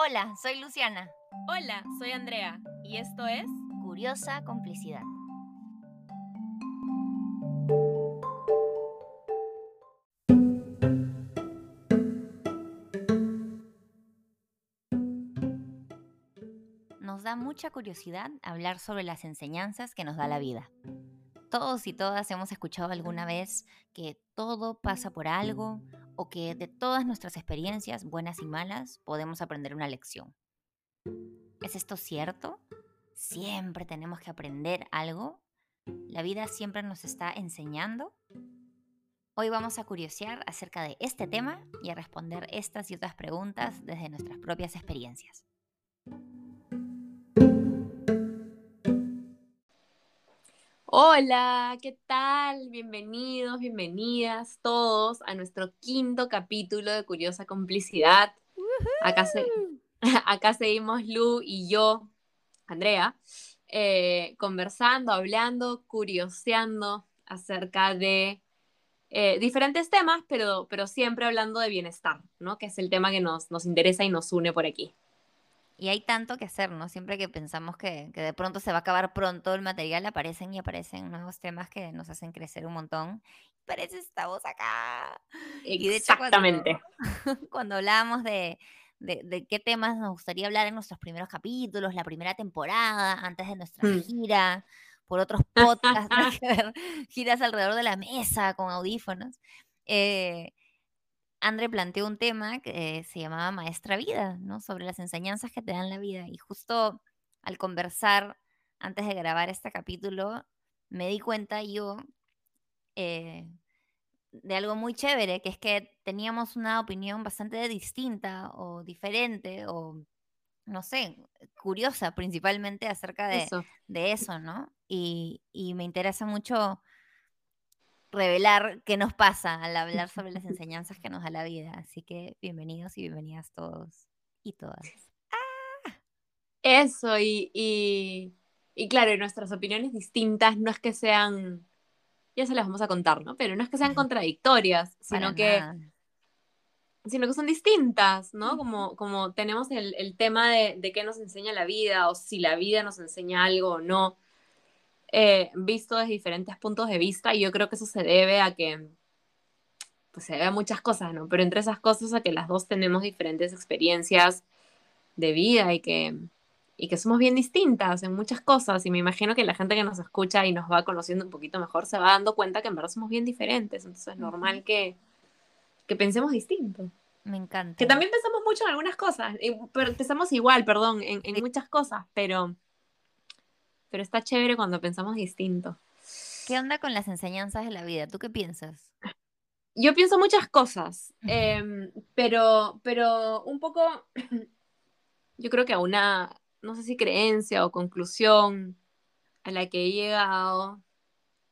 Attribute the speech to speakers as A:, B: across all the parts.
A: Hola, soy Luciana.
B: Hola, soy Andrea y esto es
A: Curiosa Complicidad. Nos da mucha curiosidad hablar sobre las enseñanzas que nos da la vida. Todos y todas hemos escuchado alguna vez que todo pasa por algo o que de todas nuestras experiencias, buenas y malas, podemos aprender una lección. ¿Es esto cierto? ¿Siempre tenemos que aprender algo? ¿La vida siempre nos está enseñando? Hoy vamos a curiosear acerca de este tema y a responder estas y otras preguntas desde nuestras propias experiencias.
B: Hola, ¿qué tal? Bienvenidos, bienvenidas todos a nuestro quinto capítulo de Curiosa Complicidad. Acá, acá seguimos Lu y yo, Andrea, eh, conversando, hablando, curioseando acerca de eh, diferentes temas, pero, pero siempre hablando de bienestar, ¿no? Que es el tema que nos, nos interesa y nos une por aquí.
A: Y hay tanto que hacer, ¿no? Siempre que pensamos que, de pronto se va a acabar pronto el material, aparecen y aparecen nuevos temas que nos hacen crecer un montón. Parece estamos acá.
B: Exactamente.
A: cuando, hablábamos de, de, qué temas nos gustaría hablar en nuestros primeros capítulos, la primera temporada, antes de nuestra mm. gira, por otros podcasts, giras alrededor de la mesa con audífonos. Eh, André planteó un tema que se llamaba Maestra Vida, ¿no? Sobre las enseñanzas que te dan la vida. Y justo al conversar antes de grabar este capítulo, me di cuenta yo eh, de algo muy chévere, que es que teníamos una opinión bastante distinta o diferente o, no sé, curiosa principalmente acerca de eso, de eso ¿no? Y, y me interesa mucho revelar qué nos pasa al hablar sobre las enseñanzas que nos da la vida. Así que bienvenidos y bienvenidas todos y todas. ¡Ah!
B: Eso, y, y, claro, nuestras opiniones distintas no es que sean, ya se las vamos a contar, ¿no? Pero no es que sean contradictorias, sino que... sino que son distintas, ¿no? Como, como tenemos el, tema de, de, qué nos enseña la vida, o si la vida nos enseña algo o no. Eh, visto desde diferentes puntos de vista y yo creo que eso se debe a que pues se debe a muchas cosas, ¿no? Pero entre esas cosas a que las dos tenemos diferentes experiencias de vida y que, y que somos bien distintas en muchas cosas y me imagino que la gente que nos escucha y nos va conociendo un poquito mejor se va dando cuenta que en verdad somos bien diferentes, entonces es normal que, que pensemos distinto.
A: Me encanta.
B: Que también pensamos mucho en algunas cosas, pero pensamos igual, perdón, en, en muchas cosas, pero pero está chévere cuando pensamos distinto.
A: ¿Qué onda con las enseñanzas de la vida? ¿Tú qué piensas?
B: Yo pienso muchas cosas, em, pero, pero un poco, yo creo que a una, no sé si creencia o conclusión a la que he llegado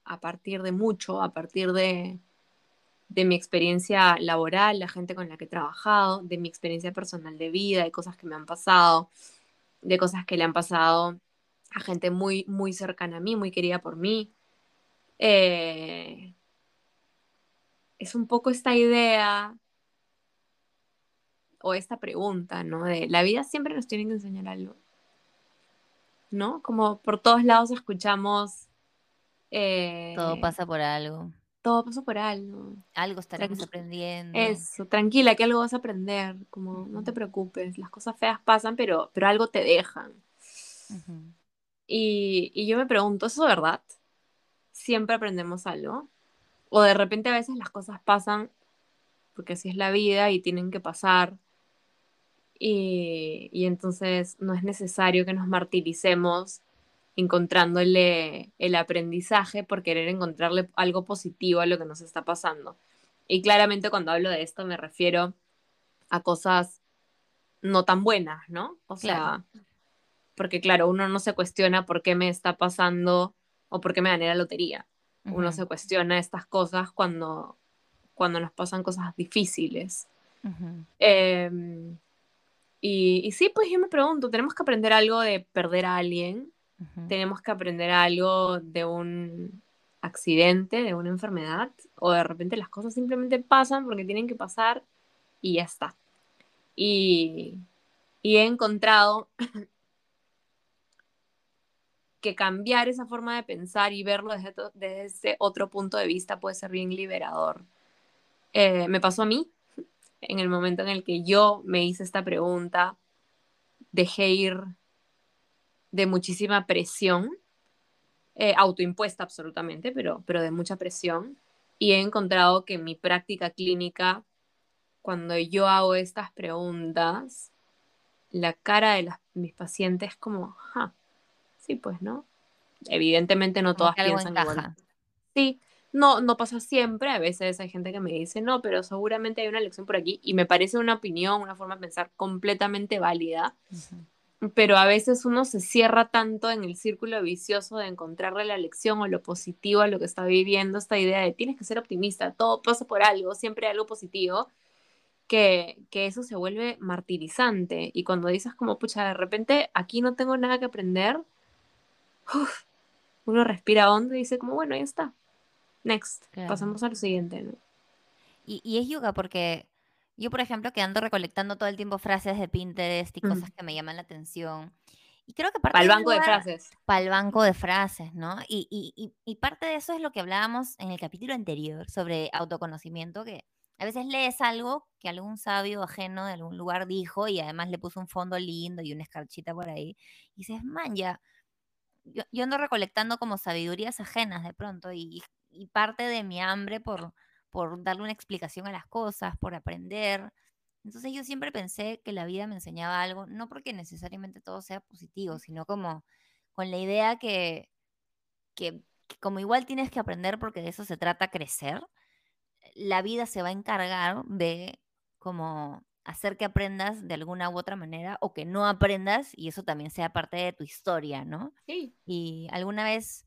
B: a partir de mucho, a partir de, de mi experiencia laboral, la gente con la que he trabajado, de mi experiencia personal de vida, de cosas que me han pasado, de cosas que le han pasado a gente muy, muy cercana a mí, muy querida por mí. Eh, es un poco esta idea o esta pregunta, ¿no? De la vida siempre nos tiene que enseñar algo, ¿no? Como por todos lados escuchamos...
A: Eh, todo pasa por algo.
B: Todo pasa por algo.
A: Algo estaremos aprendiendo.
B: Eso, tranquila, que algo vas a aprender. Como, no te preocupes, las cosas feas pasan, pero, pero algo te dejan. Y, yo me pregunto, ¿eso es verdad? ¿Siempre aprendemos algo? ¿O de repente a veces las cosas pasan porque así es la vida y tienen que pasar? Y, y entonces no es necesario que nos martiricemos encontrándole el aprendizaje por querer encontrarle algo positivo a lo que nos está pasando. Y claramente cuando hablo de esto me refiero a cosas no tan buenas, ¿no? O sea, porque claro, uno no se cuestiona por qué me está pasando o por qué me gané la lotería. Uno se cuestiona estas cosas cuando, cuando nos pasan cosas difíciles. Em, y, sí, pues yo me pregunto, ¿tenemos que aprender algo de perder a alguien? ¿Tenemos que aprender algo de un accidente, de una enfermedad? ¿O de repente las cosas simplemente pasan porque tienen que pasar y ya está? Y, Y he encontrado que cambiar esa forma de pensar y verlo desde, ese otro punto de vista puede ser bien liberador. Eh, me pasó a mí en el momento en el que yo me hice esta pregunta, dejé ir de muchísima presión, eh, autoimpuesta absolutamente, pero, pero de mucha presión, y he encontrado que en mi práctica clínica, cuando yo hago estas preguntas, la cara de mis pacientes es como, sí, pues, ¿no? Evidentemente no todas piensan igual. Sí, no, no pasa siempre, a veces hay gente que me dice, no, pero seguramente hay una lección por aquí y me parece una opinión, una forma de pensar completamente válida, pero a veces uno se cierra tanto en el círculo vicioso de encontrarle la lección o lo positivo a lo que está viviendo, esta idea de tienes que ser optimista, todo pasa por algo, siempre hay algo positivo, que, que eso se vuelve martirizante y cuando dices como, pucha, de repente aquí no tengo nada que aprender, uno respira hondo y dice como, bueno, ya está Next, pasamos al siguiente, ¿no?
A: Y, es yoga porque yo, por ejemplo, que ando recolectando todo el tiempo frases de Pinterest y cosas que me llaman la atención. Y creo que
B: parte Para el banco de, frases.
A: Para el banco de frases, ¿no? Y, y, y, parte de eso es lo que hablábamos en el capítulo anterior sobre autoconocimiento, que a veces lees algo que algún sabio ajeno de algún lugar dijo y además le puso un fondo lindo y una escarchita por ahí. Y dices, man, ya, yo, yo ando recolectando como sabidurías ajenas de pronto y, parte de mi hambre por, por darle una explicación a las cosas, por aprender. Entonces yo siempre pensé que la vida me enseñaba algo, no porque necesariamente todo sea positivo, sino como con la idea que, que, como igual tienes que aprender porque de eso se trata crecer, la vida se va a encargar de como hacer que aprendas de alguna u otra manera o que no aprendas y eso también sea parte de tu historia, ¿no?
B: Sí.
A: Y alguna vez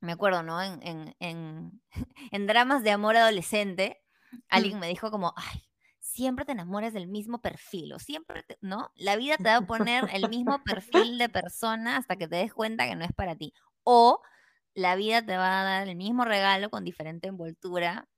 A: me acuerdo, ¿no? En, en, en, dramas de amor adolescente, alguien me dijo como, ay, siempre te enamoras del mismo perfil, o siempre, ¿no? La vida te va a poner el mismo perfil de persona hasta que te des cuenta que no es para ti. O la vida te va a dar el mismo regalo con diferente envoltura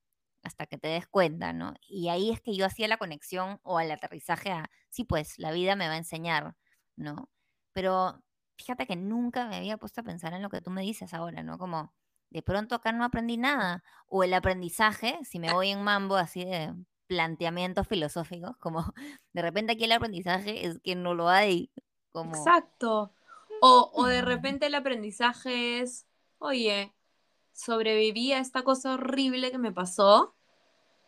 A: hasta que te des cuenta, ¿no? Y ahí es que yo hacía la conexión o el aterrizaje a, sí, pues la vida me va a enseñar, ¿no? Pero fíjate que nunca me había puesto a pensar en lo que tú me dices ahora, ¿no? Como de pronto acá no aprendí nada. O el aprendizaje, si me voy en mambo así de planteamientos filosóficos, como de repente aquí el aprendizaje es que no lo hay. Como...
B: Exacto. O, o de repente el aprendizaje es, oye, sobreviví a esta cosa horrible que me pasó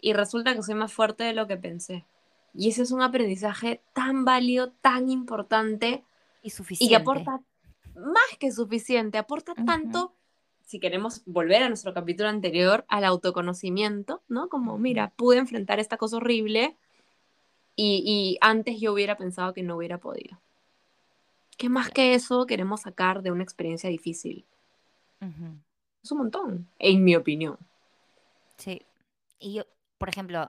B: y resulta que soy más fuerte de lo que pensé. Y ese es un aprendizaje tan válido, tan importante,
A: y suficiente.
B: Y aporta más que suficiente, aporta tanto, si queremos volver a nuestro capítulo anterior, al autoconocimiento, ¿no? Como, mira, pude enfrentar esta cosa horrible y, antes yo hubiera pensado que no hubiera podido. ¿Qué más que eso queremos sacar de una experiencia difícil? Es un montón, en mi opinión.
A: Sí. Y yo, por ejemplo,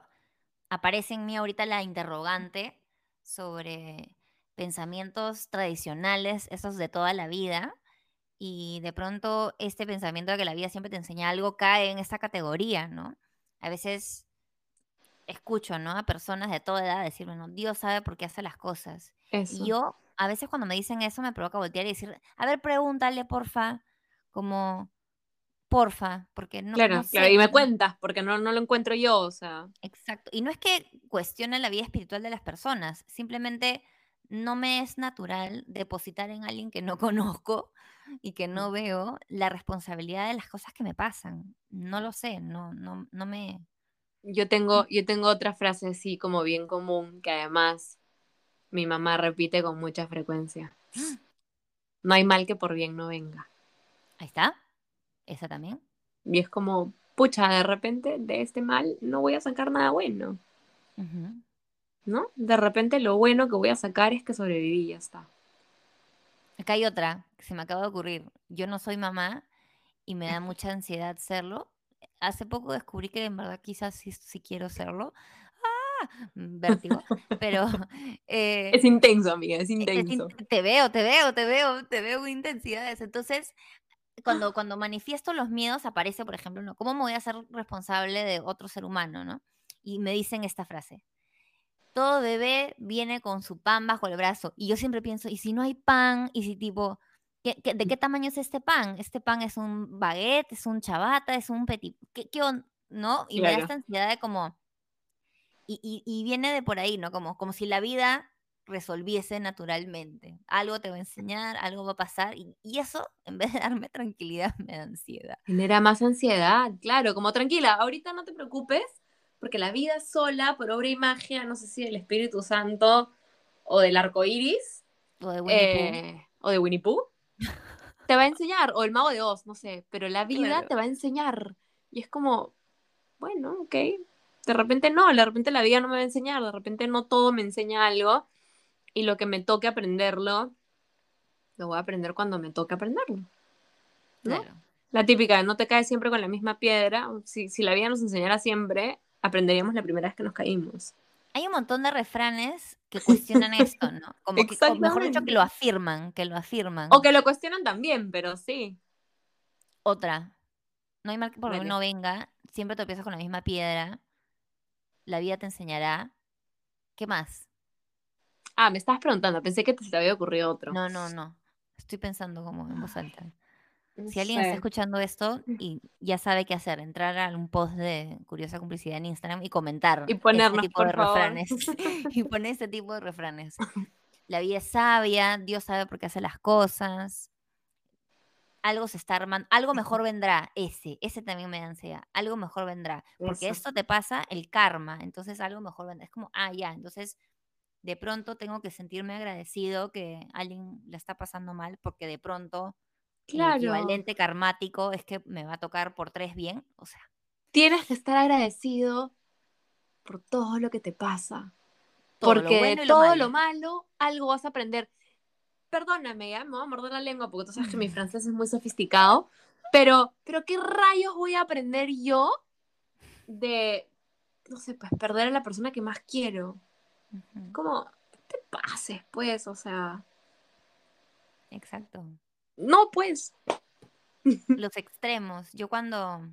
A: aparece en mí ahorita la interrogante sobre pensamientos tradicionales, esos de toda la vida, y de pronto este pensamiento de que la vida siempre te enseña algo cae en esta categoría, ¿no? A veces escucho, ¿no? A personas de toda edad decir, bueno, Dios sabe por qué hace las cosas. Y yo, a veces cuando me dicen eso, me provoca voltear y decir, a ver, pregúntale, porfa, como, porfa, porque no,
B: claro, claro, y me cuentas, porque no, no lo encuentro yo, o sea.
A: Exacto. Y no es que cuestione la vida espiritual de las personas, simplemente no me es natural depositar en alguien que no conozco y que no veo la responsabilidad de las cosas que me pasan. No lo sé, no, no, no me...
B: Yo tengo, yo tengo otra frase así como bien común que además mi mamá repite con mucha frecuencia. No hay mal que por bien no venga.
A: Ahí está. Esa también.
B: Y es como, pucha, de repente de este mal no voy a sacar nada bueno. ¿no? De repente lo bueno que voy a sacar es que sobreviví y ya está.
A: Acá hay otra que se me acaba de ocurrir. Yo no soy mamá y me da mucha ansiedad serlo. Hace poco descubrí que en verdad quizás sí, quiero serlo. ¡Ah! Vértigo. Pero.
B: Eh, es intenso, amiga, es intenso.
A: te veo, te veo, te veo, te veo con intensidades. Entonces, cuando, cuando manifiesto los miedos, aparece, por ejemplo, ¿no? ¿cómo me voy a ser responsable de otro ser humano, no? Y me dicen esta frase: todo bebé viene con su pan bajo el brazo. Y yo siempre pienso, ¿y si no hay pan? ¿Y si tipo, de qué tamaño es este pan? ¿Este pan es un baguette? ¿Es un chabata? ¿Es un petit? ¿Qué, qué ¿No? Y me da esta ansiedad de como... Y, y, viene de por ahí, ¿no? Como, como si la vida resolviese naturalmente. Algo te va a enseñar, algo va a pasar, y, y, eso, en vez de darme tranquilidad, me da ansiedad.
B: Genera más ansiedad, claro, como tranquila, ahorita no te preocupes, porque la vida sola, por obra y magia, no sé si del Espíritu Santo o del arco iris,
A: o de Winnie Pooh, eh,
B: o de Winnie Pooh te va a enseñar, o el mago de Oz, no sé, pero la vida te va a enseñar. Y es como, bueno, ok. De repente no, de repente la vida no me va a enseñar, de repente no todo me enseña algo y lo que me toque aprenderlo, lo voy a aprender cuando me toque aprenderlo. Claro. La típica, no te caes siempre con la misma piedra. Si, si la vida nos enseñara siempre, aprenderíamos la primera vez que nos caímos.
A: Hay un montón de refranes que cuestionan esto, ¿no? Como que, mejor dicho, que lo afirman, que lo afirman.
B: O que lo cuestionan también, pero sí.
A: Otra. No hay mal que por lo no venga, siempre te empiezas con la misma piedra. La vida te enseñará. ¿Qué más?
B: Ah, me estabas preguntando, pensé que te había ocurrido otro.
A: No, no, no. Estoy pensando como en voz alta. Si alguien está escuchando esto mm. y ya sabe qué hacer, entrar a un post de Curiosa Complicidad en Instagram y comentar
B: y ponernos, este tipo de refranes.
A: y poner este tipo de refranes. La vida es sabia, Dios sabe por qué hace las cosas. Algo se está armando, algo mejor vendrá, ese, ese también me da ansiedad, algo mejor vendrá, porque esto te pasa el karma, entonces algo mejor vendrá, es como, ah, ya, entonces de pronto tengo que sentirme agradecido que alguien le está pasando mal, porque de pronto Claro. El equivalente karmático es que me va a tocar por tres bien, o sea.
B: Tienes que estar agradecido por todo lo que te pasa. porque de todo lo malo algo vas a aprender. Perdóname, ya me voy a morder la lengua porque tú sabes que mi francés es muy sofisticado, pero, pero ¿qué rayos voy a aprender yo de, no sé, pues perder a la persona que más quiero? Como, te pases, pues, o sea.
A: Exacto.
B: No, pues.
A: Los extremos. Yo cuando,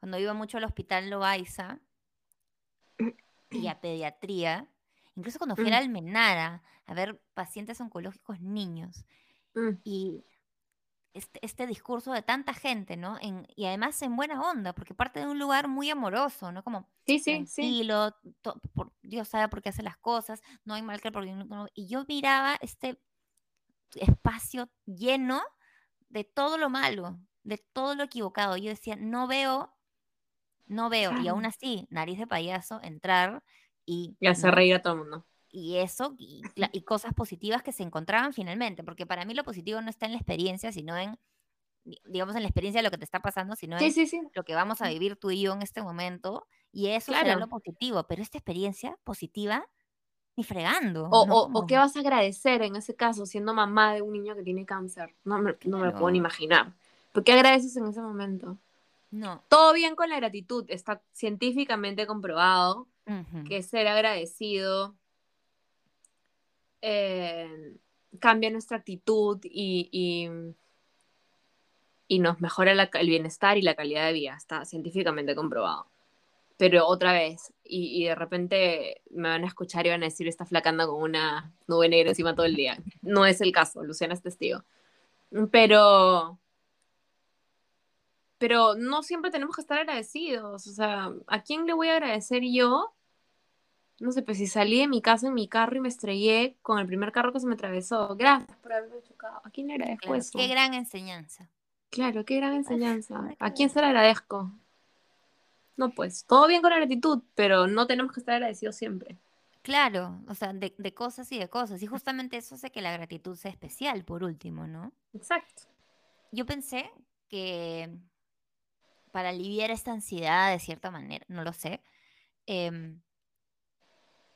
A: cuando iba mucho al hospital Loaiza y a pediatría, incluso cuando fui a mm. Almenara a ver pacientes oncológicos niños, mm. y este, este, discurso de tanta gente, ¿no? En, y además en buena onda, porque parte de un lugar muy amoroso, ¿no? Como
B: sí, sí, tranquilo,
A: Dios sabe por qué hace las cosas, no hay mal que por Y yo miraba este espacio lleno de todo lo malo, de todo lo equivocado. Yo decía, no veo, no veo, y aún así, nariz de payaso, entrar y...
B: Y hacer reír a todo el mundo.
A: Y eso, y, cosas positivas que se encontraban finalmente, porque para mí lo positivo no está en la experiencia, sino en, digamos, en la experiencia de lo que te está pasando, sino en lo que vamos a vivir tú y yo en este momento, y eso claro. será lo positivo, pero esta experiencia positiva ni fregando.
B: O, qué vas a agradecer en ese caso, siendo mamá de un niño que tiene cáncer. No me, no me lo puedo ni imaginar. ¿Por qué agradeces en ese momento?
A: No.
B: Todo bien con la gratitud. Está científicamente comprobado que ser agradecido eh, cambia nuestra actitud y, y, nos mejora el bienestar y la calidad de vida. Está científicamente comprobado pero otra vez, y, de repente me van a escuchar y van a decir, está flacando con una nube negra encima todo el día. No es el caso, Luciana es testigo. Pero, pero no siempre tenemos que estar agradecidos. O sea, ¿a quién le voy a agradecer yo? No sé, pues si salí de mi casa en mi carro y me estrellé con el primer carro que se me atravesó. Gracias por haberme chocado. ¿A quién le agradezco eso?
A: Qué gran enseñanza.
B: Claro, qué gran enseñanza. ¿A quién se le agradezco? No, pues, todo bien con la gratitud, pero no tenemos que estar agradecidos siempre.
A: Claro, o sea, de, cosas y de cosas. Y justamente eso hace que la gratitud sea especial, por último, ¿no?
B: Exacto.
A: Yo pensé que para aliviar esta ansiedad de cierta manera, no lo sé, em,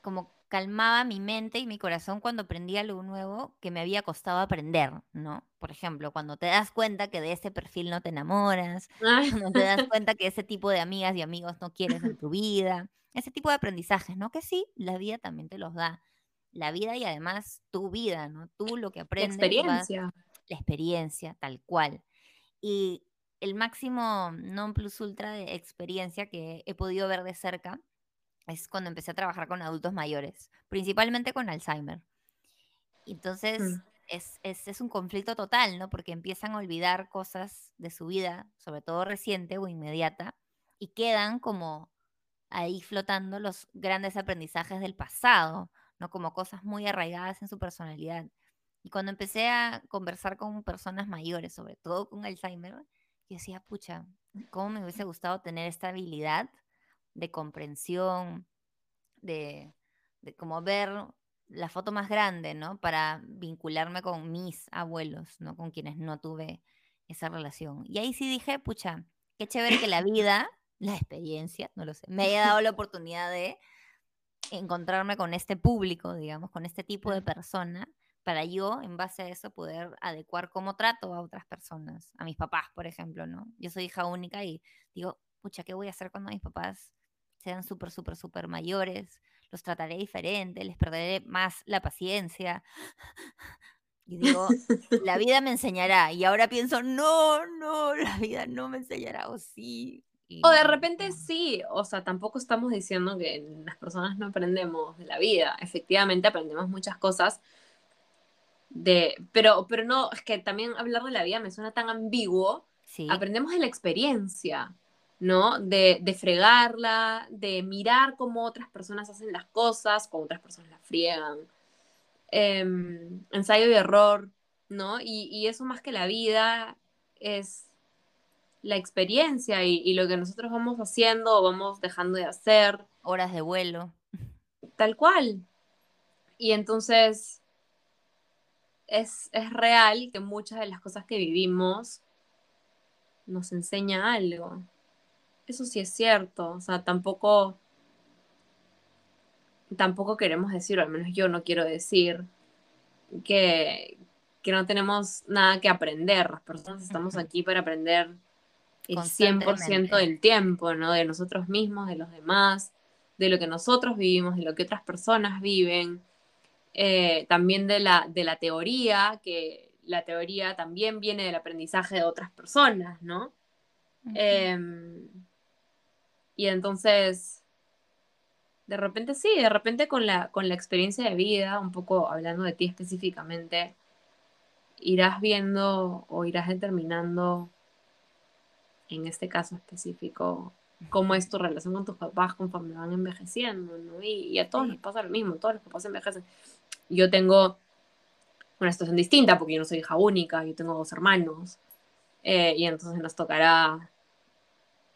A: como calmaba mi mente y mi corazón cuando aprendía algo nuevo que me había costado aprender, ¿no? Por ejemplo, cuando te das cuenta que de ese perfil no te enamoras, cuando te das cuenta que ese tipo de amigas y amigos no quieres en tu vida, ese tipo de aprendizajes, ¿no? Que sí, la vida también te los da. La vida y además tu vida, ¿no? Tú lo que aprendes.
B: La experiencia.
A: la experiencia, tal cual. Y el máximo non plus ultra de experiencia que he podido ver de cerca es cuando empecé a trabajar con adultos mayores, principalmente con Alzheimer. Entonces, mm. es, es, un conflicto total, ¿no? Porque empiezan a olvidar cosas de su vida, sobre todo reciente o inmediata, y quedan como ahí flotando los grandes aprendizajes del pasado, ¿no? Como cosas muy arraigadas en su personalidad. Y cuando empecé a conversar con personas mayores, sobre todo con Alzheimer, yo decía, pucha, ¿cómo me hubiese gustado tener esta habilidad de comprensión, de, de como ver la foto más grande, ¿no? Para vincularme con mis abuelos, ¿no? Con quienes no tuve esa relación. Y ahí sí dije, pucha, qué chévere que la vida, la experiencia, no lo sé, me haya dado la oportunidad de encontrarme con este público, digamos, con este tipo de persona, para yo, en base a eso, poder adecuar cómo trato a otras personas, a mis papás, por ejemplo, ¿no? Yo soy hija única y digo, pucha, ¿qué voy a hacer cuando mis papás sean súper, súper, súper mayores? Los trataré diferente, les perderé más la paciencia. Y digo, la vida me enseñará. Y ahora pienso, no, no, la vida no me enseñará, o sí.
B: O de repente sí, o sea, tampoco estamos diciendo que las personas no aprendemos de la vida. Efectivamente, aprendemos muchas cosas. De, pero, pero no, es que también hablar de la vida me suena tan ambiguo. Aprendemos de la experiencia, ¿no? De, de, fregarla, de mirar cómo otras personas hacen las cosas, cómo otras personas las friegan. Em, ensayo y error, ¿no? Y, y eso más que la vida es la experiencia y, lo que nosotros vamos haciendo o vamos dejando de hacer.
A: Horas de vuelo.
B: Tal cual. Y entonces es, es real que muchas de las cosas que vivimos nos enseña algo. Eso sí es cierto. O sea, tampoco tampoco queremos decir, o al menos yo no quiero decir, que, que no tenemos nada que aprender. Las personas estamos aquí para aprender el 100% del tiempo, ¿no? De nosotros mismos, de los demás, de lo que nosotros vivimos, de lo que otras personas viven, eh, también de la, de la teoría, que la teoría también viene del aprendizaje de otras personas, ¿no? Y entonces, de repente sí, de repente con la, con la experiencia de vida, un poco hablando de ti específicamente, irás viendo o irás determinando en este caso específico, cómo es tu relación con tus papás conforme van envejeciendo, ¿no? Y, a todos les pasa lo mismo, todos los papás envejecen. Yo tengo una situación distinta porque yo no soy hija única, yo tengo dos hermanos, eh, y entonces nos tocará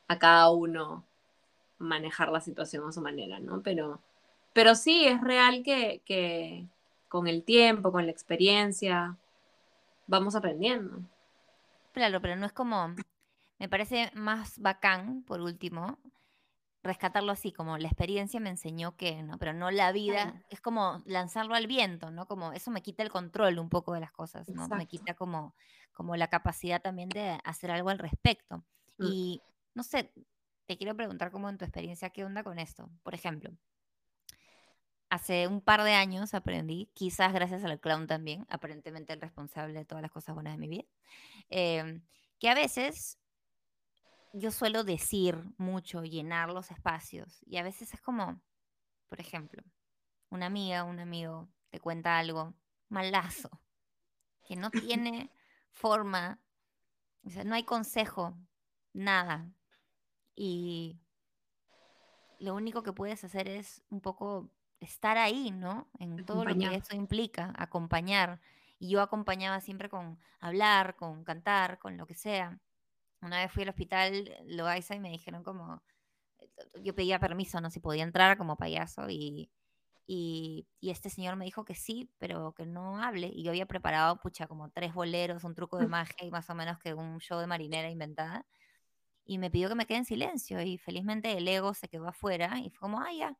B: a cada uno manejar la situación a su manera, ¿no? Pero, pero sí, es real que, que con el tiempo, con la experiencia, vamos aprendiendo.
A: Claro, pero no es como me parece más bacán, por último, rescatarlo así, como la experiencia me enseñó que, ¿no? Pero no la vida, es como lanzarlo al viento, ¿no? Como eso me quita el control un poco de las cosas, ¿no? Me quita como, como la capacidad también de hacer algo al respecto. Mm. Y, no sé, te quiero preguntar como en tu experiencia, ¿qué onda con esto? Por ejemplo, hace un par de años aprendí, quizás gracias al clown también, aparentemente el responsable de todas las cosas buenas de mi vida, em, que a veces yo suelo decir mucho, llenar los espacios. Y a veces es como, por ejemplo, una amiga, un amigo te cuenta algo malazo, que no tiene forma, o sea, no hay consejo, nada. Y lo único que puedes hacer es un poco estar ahí, ¿no? En todo lo que eso implica, acompañar. Y yo acompañaba siempre con hablar, con cantar, con lo que sea. Una vez fui al hospital Loaiza y me dijeron como, yo pedía permiso, no si podía entrar como payaso y, y, este señor me dijo que sí, pero que no hable. Y yo había preparado, pucha, como tres boleros, un truco de magia y más o menos que un show de marinera inventada. Y me pidió que me quede en silencio y felizmente el ego se quedó afuera y fue como, ah, ya.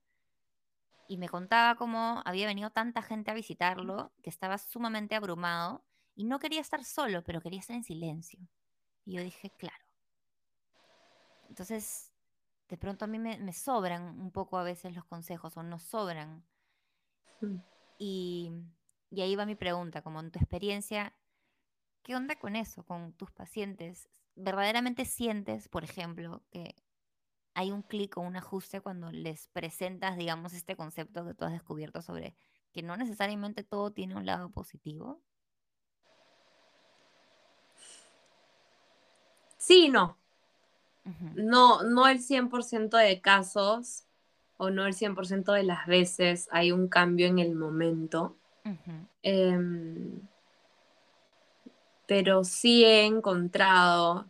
A: Y me contaba cómo había venido tanta gente a visitarlo que estaba sumamente abrumado y no quería estar solo, pero quería estar en silencio. Y yo dije, claro. Entonces, de pronto a mí me, sobran un poco a veces los consejos o no sobran. Mm. Y, y ahí va mi pregunta, como en tu experiencia, ¿qué onda con eso, con tus pacientes? ¿Verdaderamente sientes, por ejemplo, que hay un clic o un ajuste cuando les presentas, digamos, este concepto que tú has descubierto sobre que no necesariamente todo tiene un lado positivo?
B: Sí, no. No, no el 100% de casos o no el 100% de las veces hay un cambio en el momento. Pero sí he encontrado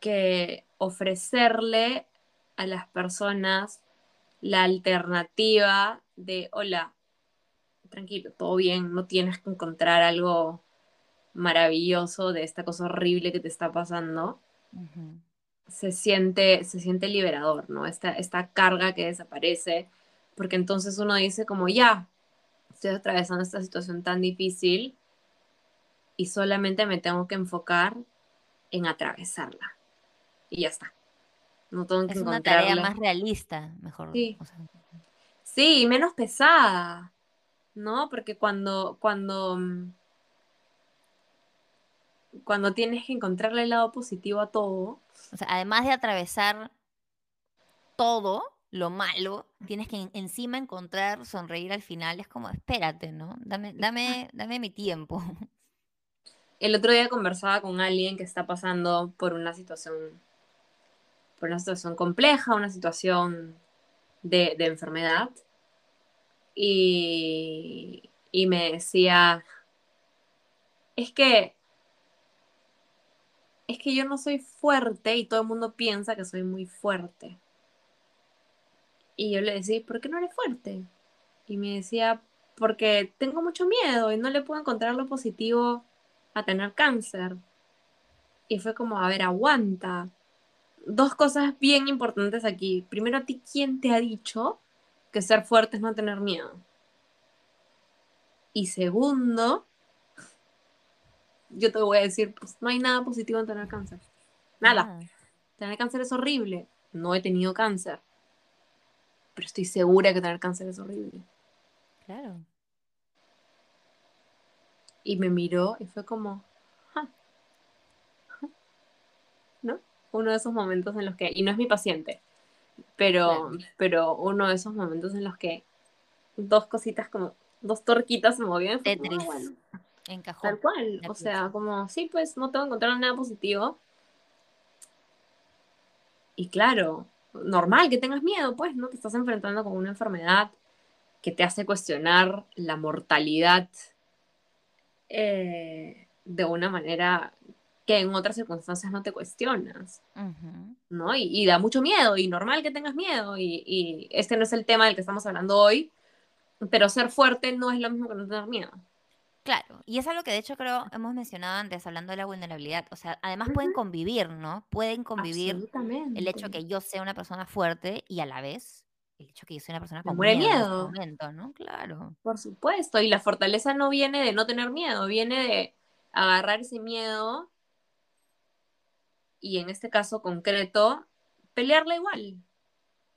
B: que ofrecerle a las personas la alternativa de, hola, tranquilo, todo bien, no tienes que encontrar algo maravilloso de esta cosa horrible que te está pasando, se, siente, se siente liberador, ¿no? Esta, esta carga que desaparece, porque entonces uno dice como, ya, estoy atravesando esta situación tan difícil y solamente me tengo que enfocar en atravesarla. Y ya está. No tengo que
A: es una tarea más realista, mejor.
B: Sí. sí, menos pesada, ¿no? Porque cuando, cuando mm, cuando tienes que encontrarle el lado positivo a todo.
A: O sea, además de atravesar todo lo malo, tienes que encima encontrar sonreír al final. Es como, espérate, ¿no? Dame, dame, dame mi tiempo.
B: El otro día conversaba con alguien que está pasando por una situación, por una situación compleja, una situación de, de enfermedad. Y, y me decía, es que es que yo no soy fuerte y todo el mundo piensa que soy muy fuerte. Y yo le decía, ¿por qué no eres fuerte? Y me decía, porque tengo mucho miedo y no le puedo encontrar lo positivo a tener cáncer. Y fue como, a ver, aguanta. Dos cosas bien importantes aquí. Primero, a ti, ¿quién te ha dicho que ser fuerte es no tener miedo? Y segundo, yo te voy a decir, pues no hay nada positivo en tener cáncer. Nada. Tener cáncer es horrible. No he tenido cáncer. Pero estoy segura que tener cáncer es horrible.
A: Claro.
B: Y me miró y fue como, ¿no? Uno de esos momentos en los que, y no es mi paciente, pero, pero uno de esos momentos en los que dos cositas como, dos torquitas se movían.
A: Tetris. bueno. Encajó.
B: Tal cual. O sea, como, sí, pues no tengo que encontrar nada positivo. Y claro, normal que tengas miedo, pues, ¿no? Te estás enfrentando con una enfermedad que te hace cuestionar la mortalidad eh, de una manera que en otras circunstancias no te cuestionas, ¿no? Y, da mucho miedo, y normal que tengas miedo, y, y, este no es el tema del que estamos hablando hoy, pero ser fuerte no es lo mismo que no tener miedo.
A: Claro, y es algo que de hecho creo hemos mencionado antes hablando de la vulnerabilidad. O sea, además pueden convivir, ¿no? Pueden convivir el hecho que yo sea una persona fuerte y a la vez el hecho que yo una persona con miedo, miedo. momento, ¿no? Claro.
B: Por supuesto, y la fortaleza no viene de no tener miedo, viene de agarrar ese miedo y en este caso concreto, pelearla igual.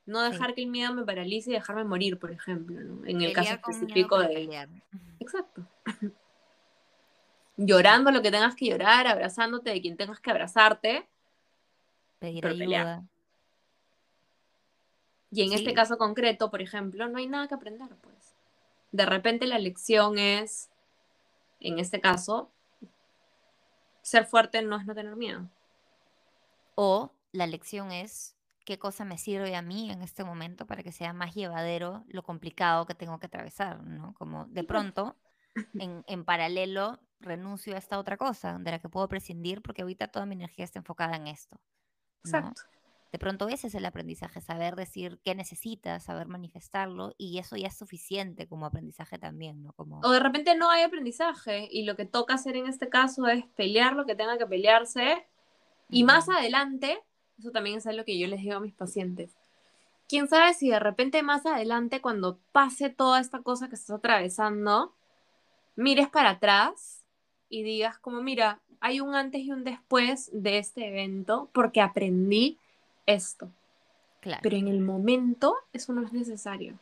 B: No dejar que el miedo me paralice y dejarme morir, por ejemplo, ¿no? En el caso específico de... Exacto. Llorando lo que tengas que llorar, abrazándote de quien tengas que abrazarte.
A: Pedir ayuda.
B: Y en este caso concreto, por ejemplo, no hay nada que aprender, pues. De repente la lección es, en este caso, ser fuerte no es no tener miedo.
A: O la lección es qué cosa me sirve a mí en este momento para que sea más llevadero lo complicado que tengo que atravesar, ¿no? Como de pronto en, paralelo renuncio a esta otra cosa de la que puedo prescindir porque ahorita toda mi energía está enfocada en esto. Exacto. De pronto ese es el aprendizaje, saber decir qué necesitas, saber manifestarlo y eso ya es suficiente como aprendizaje también, ¿no? Como...
B: O de repente no hay aprendizaje y lo que toca hacer en este caso es pelear lo que tenga que pelearse y más adelante, eso también es algo que yo les digo a mis pacientes, quién sabe si de repente más adelante cuando pase toda esta cosa que estás atravesando, mires para atrás y digas como, mira, hay un antes y un después de este evento porque aprendí esto. Claro. Pero en el momento eso no es necesario.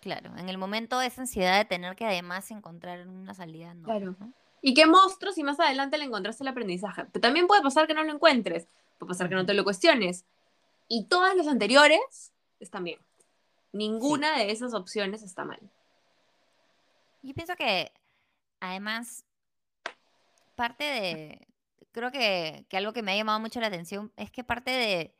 A: Claro, en el momento esa ansiedad de tener que además encontrar una salida. No,
B: claro. Y qué monstruo si más adelante le encontraste el aprendizaje. Pero también puede pasar que no lo encuentres, puede pasar que no te lo cuestiones. Y todas las anteriores están bien. Ninguna de esas opciones está mal.
A: Yo pienso que, además, parte de, creo que, algo que me ha llamado mucho la atención es que parte de,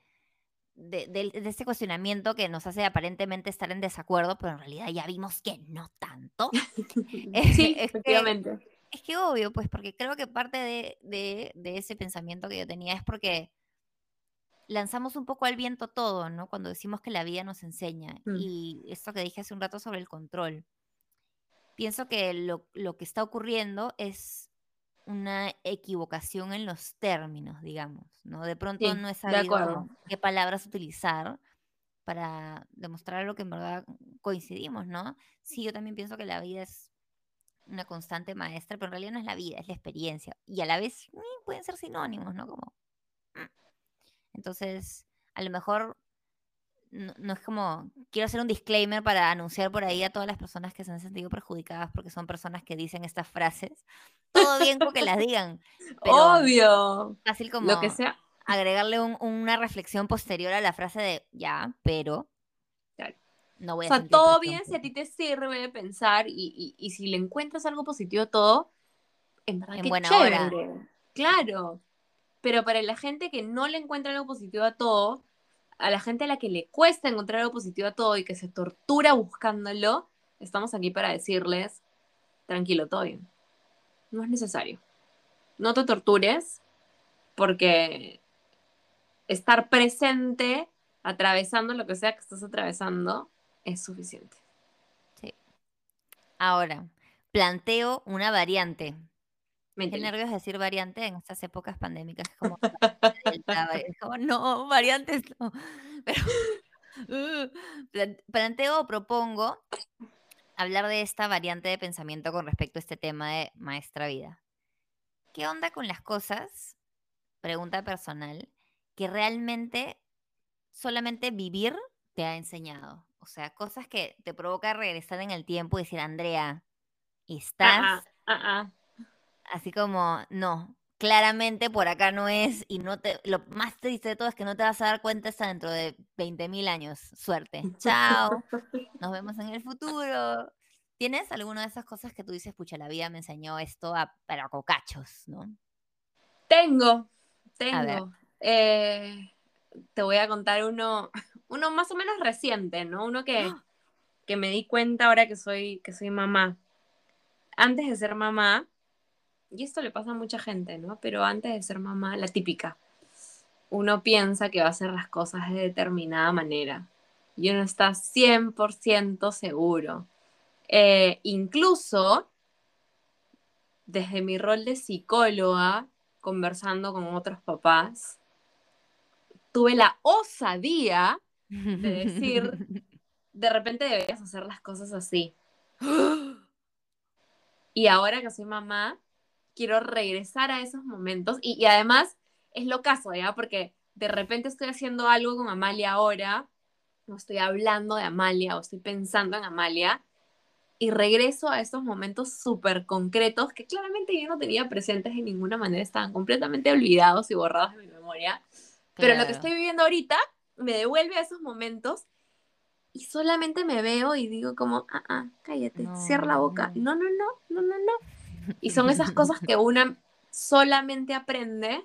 A: de, de, ese cuestionamiento que nos hace aparentemente estar en desacuerdo, pero en realidad ya vimos que no tanto.
B: sí, efectivamente.
A: es que obvio, pues, porque creo que parte de, ese pensamiento que yo tenía es porque lanzamos un poco al viento todo, ¿no? Cuando decimos que la vida nos enseña. Mm. Y esto que dije hace un rato sobre el control. Pienso que lo, que está ocurriendo es una equivocación en los términos, digamos, ¿no? De pronto no es sabido qué palabras utilizar para demostrar lo que en verdad coincidimos, ¿no? Sí, yo también pienso que la vida es una constante maestra, pero en realidad no es la vida, es la experiencia. Y a la vez mm, pueden ser sinónimos, ¿no? Como entonces, a lo mejor no, es como, quiero hacer un disclaimer para anunciar por ahí a todas las personas que se han sentido perjudicadas porque son personas que dicen estas frases. Todo bien con que las digan.
B: Obvio.
A: Fácil como lo que sea. agregarle una reflexión posterior a la frase de ya, pero.
B: No voy a o sea, todo bien si a ti te sirve pensar y, y, si le encuentras algo positivo todo, en verdad en buena hora. Claro. Pero para la gente que no le encuentra algo positivo a todo, a la gente a la que le cuesta encontrar algo positivo a todo y que se tortura buscándolo, estamos aquí para decirles, tranquilo, todo bien. No es necesario. No te tortures porque estar presente, atravesando lo que sea que estás atravesando, es suficiente.
A: Sí. Ahora, planteo una variante. Me Qué nervios decir variante en estas épocas pandémicas. Como, como no, variantes no. Pero uh, planteo o propongo hablar de esta variante de pensamiento con respecto a este tema de maestra vida. ¿Qué onda con las cosas, pregunta personal, que realmente solamente vivir te ha enseñado? O sea, cosas que te provoca regresar en el tiempo y decir, Andrea, estás Así como, no, claramente por acá no es y no te, lo más triste de todo es que no te vas a dar cuenta hasta dentro de 20.000 años. Suerte. Chao. Nos vemos en el futuro. ¿Tienes alguna de esas cosas que tú dices, pucha, la vida me enseñó esto a, para cocachos, ¿no?
B: Tengo, tengo. Eh, te voy a contar uno, uno más o menos reciente, ¿no? Uno que, que me di cuenta ahora que soy, que soy mamá. Antes de ser mamá, y esto le pasa a mucha gente, ¿no? Pero antes de ser mamá, la típica, uno piensa que va a hacer las cosas de determinada manera y uno está 100% seguro. Eh, incluso desde mi rol de psicóloga, conversando con otros papás, tuve la osadía de decir, de repente deberías hacer las cosas así. Y ahora que soy mamá, quiero regresar a esos momentos y, además es lo caso, ¿ya? Porque de repente estoy haciendo algo con Amalia ahora, o estoy hablando de Amalia, o estoy pensando en Amalia, y regreso a esos momentos súper concretos que claramente yo no tenía presentes de ninguna manera, estaban completamente olvidados y borrados de mi memoria. Pero lo que estoy viviendo ahorita me devuelve a esos momentos y solamente me veo y digo como, ah, ah, cállate, cierra la boca. No, no, no, no, no, no. Y son esas cosas que una solamente aprende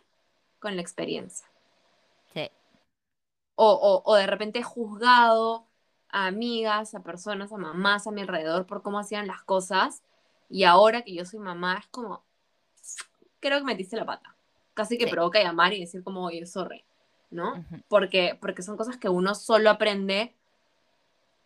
B: con la experiencia.
A: Sí.
B: O, o, de repente he juzgado a amigas, a personas, a mamás a mi alrededor por cómo hacían las cosas. Y ahora que yo soy mamá, es como, creo que metiste la pata. Casi que provoca llamar y decir como, oye, sorry, ¿no? porque, porque son cosas que uno solo aprende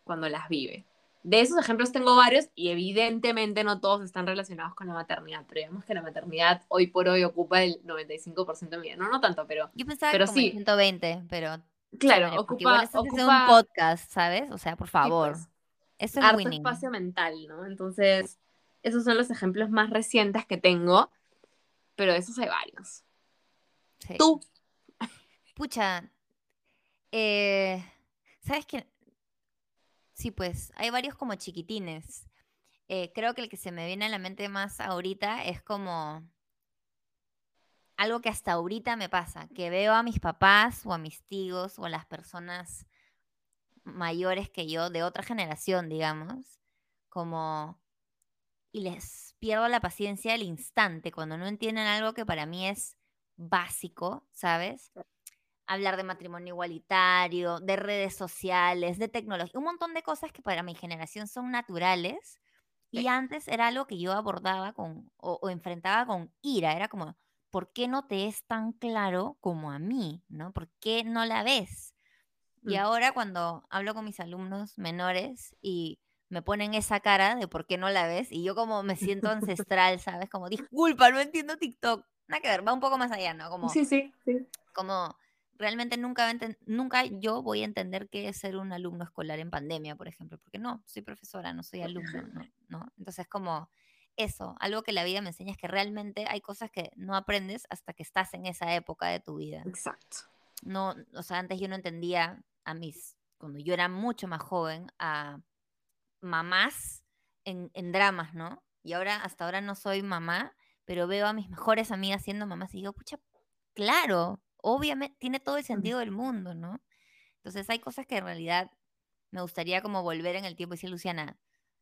B: cuando las vive. De esos ejemplos tengo varios y evidentemente no todos están relacionados con la maternidad, pero digamos que la maternidad hoy por hoy ocupa el 95% de mi vida. No, no tanto, pero,
A: Yo pensaba
B: pero
A: como sí. 120, pero...
B: Claro, ocupa,
A: un podcast, ¿sabes? O sea, por favor.
B: Pues, Eso es harto espacio mental, ¿no? Entonces, esos son los ejemplos más recientes que tengo, pero de esos hay varios. Tú.
A: Pucha, eh, ¿sabes qué? Sí, pues hay varios como chiquitines. Eh, creo que el que se me viene a la mente más ahorita es como algo que hasta ahorita me pasa, que veo a mis papás o a mis tíos o a las personas mayores que yo, de otra generación, digamos, como... Y les pierdo la paciencia al instante cuando no entienden algo que para mí es básico, ¿sabes? Hablar de matrimonio igualitario, de redes sociales, de tecnología, un montón de cosas que para mi generación son naturales. Y antes era algo que yo abordaba con, o enfrentaba con ira, era como, ¿por qué no te es tan claro como a mí? ¿no? ¿Por qué no la ves? Y mm. ahora cuando hablo con mis alumnos menores y me ponen esa cara de por qué no la ves, y yo como me siento ancestral, ¿sabes? Como, disculpa, no entiendo TikTok. Nada que ver, va un poco más allá, ¿no? Como,
B: sí, sí, sí.
A: Como realmente nunca, nunca yo voy a entender qué es ser un alumno escolar en pandemia, por ejemplo, porque no, soy profesora, no soy alumno, ¿no? ¿no? Entonces como eso, algo que la vida me enseña es que realmente hay cosas que no aprendes hasta que estás en esa época de tu vida.
B: Exacto.
A: No, o sea, antes yo no entendía a mis, cuando yo era mucho más joven, a mamás en, en dramas, ¿no? Y ahora, hasta ahora no soy mamá, pero veo a mis mejores amigas siendo mamás y digo, pucha, claro, obviamente, tiene todo el sentido del mundo, ¿no? Entonces hay cosas que en realidad me gustaría como volver en el tiempo y decir, Luciana,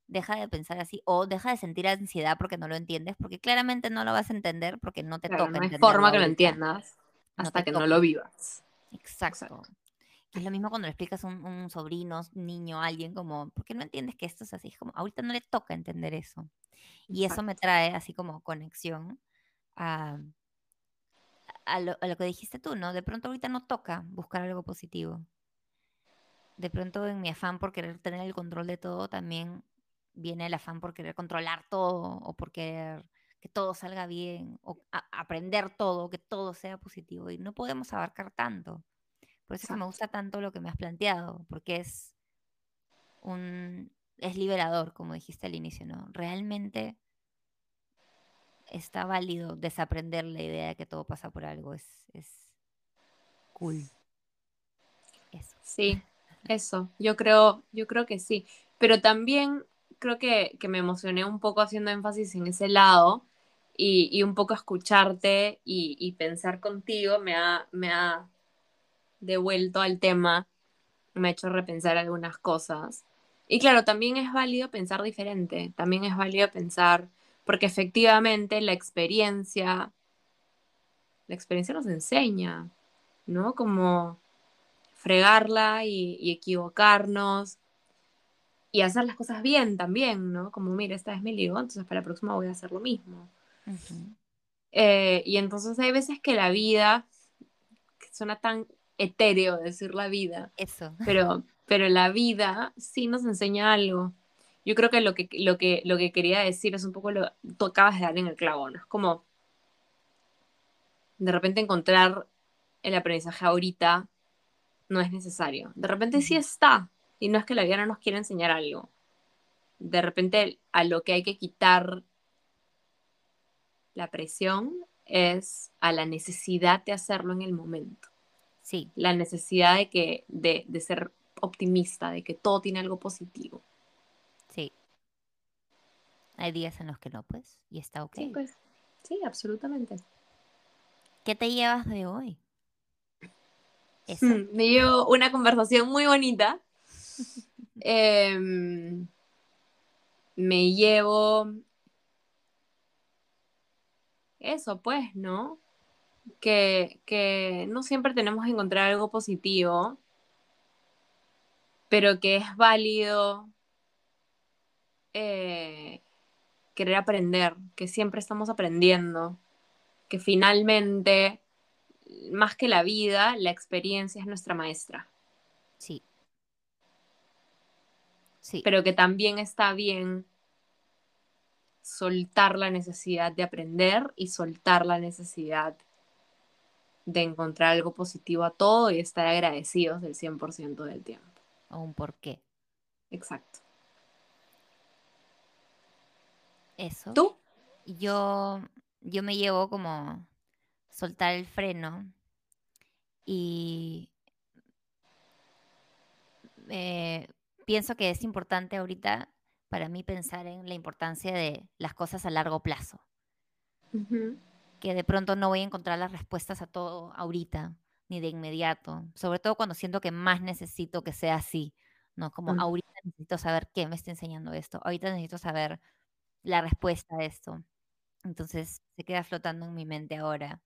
A: deja de pensar así o deja de sentir ansiedad porque no lo entiendes, porque claramente no lo vas a entender porque no te toca.
B: No hay forma que lo entiendas hasta que no lo vivas.
A: Exacto. Es lo mismo cuando le explicas a un, sobrino, niño, alguien, como, ¿por qué no entiendes que esto es así? Es como, ahorita no le toca entender eso. Y eso me trae así como conexión a, a, lo, a lo que dijiste tú, ¿no? De pronto ahorita no toca buscar algo positivo. De pronto en mi afán por querer tener el control de todo, también viene el afán por querer controlar todo o por querer que todo salga bien o aprender todo, que todo sea positivo y no podemos abarcar tanto. Por eso me gusta tanto lo que me has planteado, porque es un es liberador, como dijiste al inicio, ¿no? Realmente está válido desaprender la idea de que todo pasa por algo, es, es cool.
B: Eso. Sí, eso. Yo creo, yo creo que sí. Pero también creo que, me emocioné un poco haciendo énfasis en ese lado y, un poco escucharte y, pensar contigo me ha, me ha devuelto al tema, me ha hecho repensar algunas cosas. Y claro, también es válido pensar diferente, también es válido pensar, porque efectivamente la experiencia, la experiencia nos enseña, ¿no? Como fregarla y equivocarnos y hacer las cosas bien también, ¿no? Como, mira, esta vez me ligo, entonces para la próxima voy a hacer lo mismo. Eh, y entonces hay veces que la vida, que suena tan etéreo decir la vida,
A: Eso.
B: Pero, pero la vida sí nos enseña algo. Yo creo que lo que, lo que, lo que quería decir es un poco lo tú acabas de dar en el clavo, ¿no? Es como de repente encontrar el aprendizaje ahorita no es necesario. De repente sí está, y no es que la vida no nos quiera enseñar algo. De repente a lo que hay que quitar la presión es a la necesidad de hacerlo en el momento.
A: Sí.
B: La necesidad de, que, de, ser optimista, de que todo tiene algo positivo.
A: Hay días en los que no, pues, y está ok.
B: Sí, pues, sí, absolutamente.
A: ¿Qué te llevas de hoy?
B: Eso. me llevo una conversación muy bonita Em, me llevo eso, pues, ¿no? Que, no siempre tenemos que encontrar algo positivo, pero que es válido eh, querer aprender, que siempre estamos aprendiendo, que finalmente, más que la vida, la experiencia es nuestra maestra.
A: Sí.
B: Pero que también está bien soltar la necesidad de aprender y soltar la necesidad de encontrar algo positivo a todo y estar agradecidos del 100% del tiempo.
A: O un porqué.
B: Exacto.
A: Eso.
B: ¿Tú?
A: Yo, yo me llevo como soltar el freno y eh, pienso que es importante ahorita para mí pensar en la importancia de las cosas a largo plazo. que de pronto no voy a encontrar las respuestas a todo ahorita, ni de inmediato, sobre todo cuando siento que más necesito que sea así, ¿no? Como
B: Mm.
A: ahorita necesito saber qué me está enseñando esto, ahorita necesito saber la respuesta a esto. Entonces se queda flotando en mi mente ahora,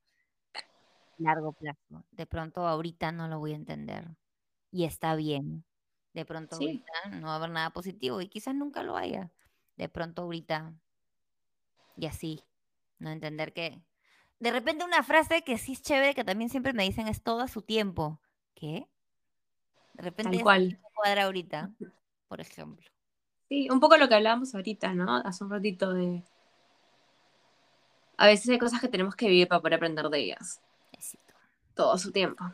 A: largo plazo. De pronto ahorita no lo voy a entender y está bien. De pronto
B: Sí.
A: ahorita no va a haber nada positivo y quizás nunca lo haya. De pronto ahorita y así, no entender que de repente una frase que sí es chévere que también siempre me dicen es todo a su tiempo. ¿Qué? De repente
B: Tal cual.
A: cuadra ahorita, por ejemplo.
B: Sí, un poco lo que hablábamos ahorita, ¿no? Hace un ratito de... A veces hay cosas que tenemos que vivir para poder aprender de ellas. Todo su tiempo.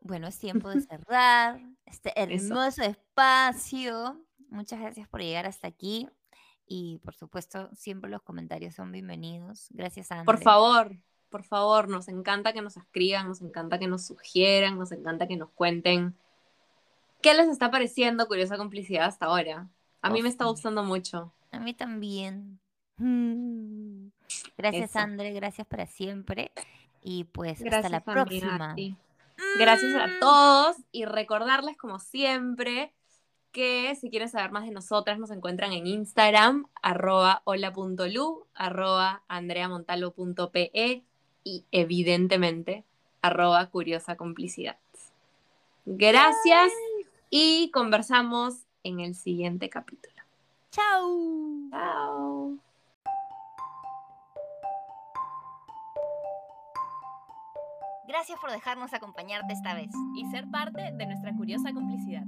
A: Bueno, es tiempo de cerrar este
B: Eso.
A: hermoso espacio. Muchas gracias por llegar hasta aquí. Y por supuesto, siempre los comentarios son bienvenidos. Gracias, André.
B: Por favor, por favor, nos encanta que nos escriban, nos encanta que nos sugieran, nos encanta que nos cuenten qué les está pareciendo Curiosa Complicidad hasta ahora. A mí me está gustando mucho.
A: A mí también. Mm. Gracias,
B: Eso.
A: André. Gracias para siempre. Y pues
B: Gracias,
A: hasta la próxima.
B: a ti. Gracias a todos y recordarles como siempre que si quieren saber más de nosotras nos encuentran en Instagram arroba hola.lu, arroba andreamontalo.pe y evidentemente arroba curiosa complicidad. Gracias y conversamos en el siguiente capítulo.
A: Chao.
B: Chao.
A: Gracias por dejarnos acompañarte esta vez
C: y ser parte de nuestra curiosa complicidad.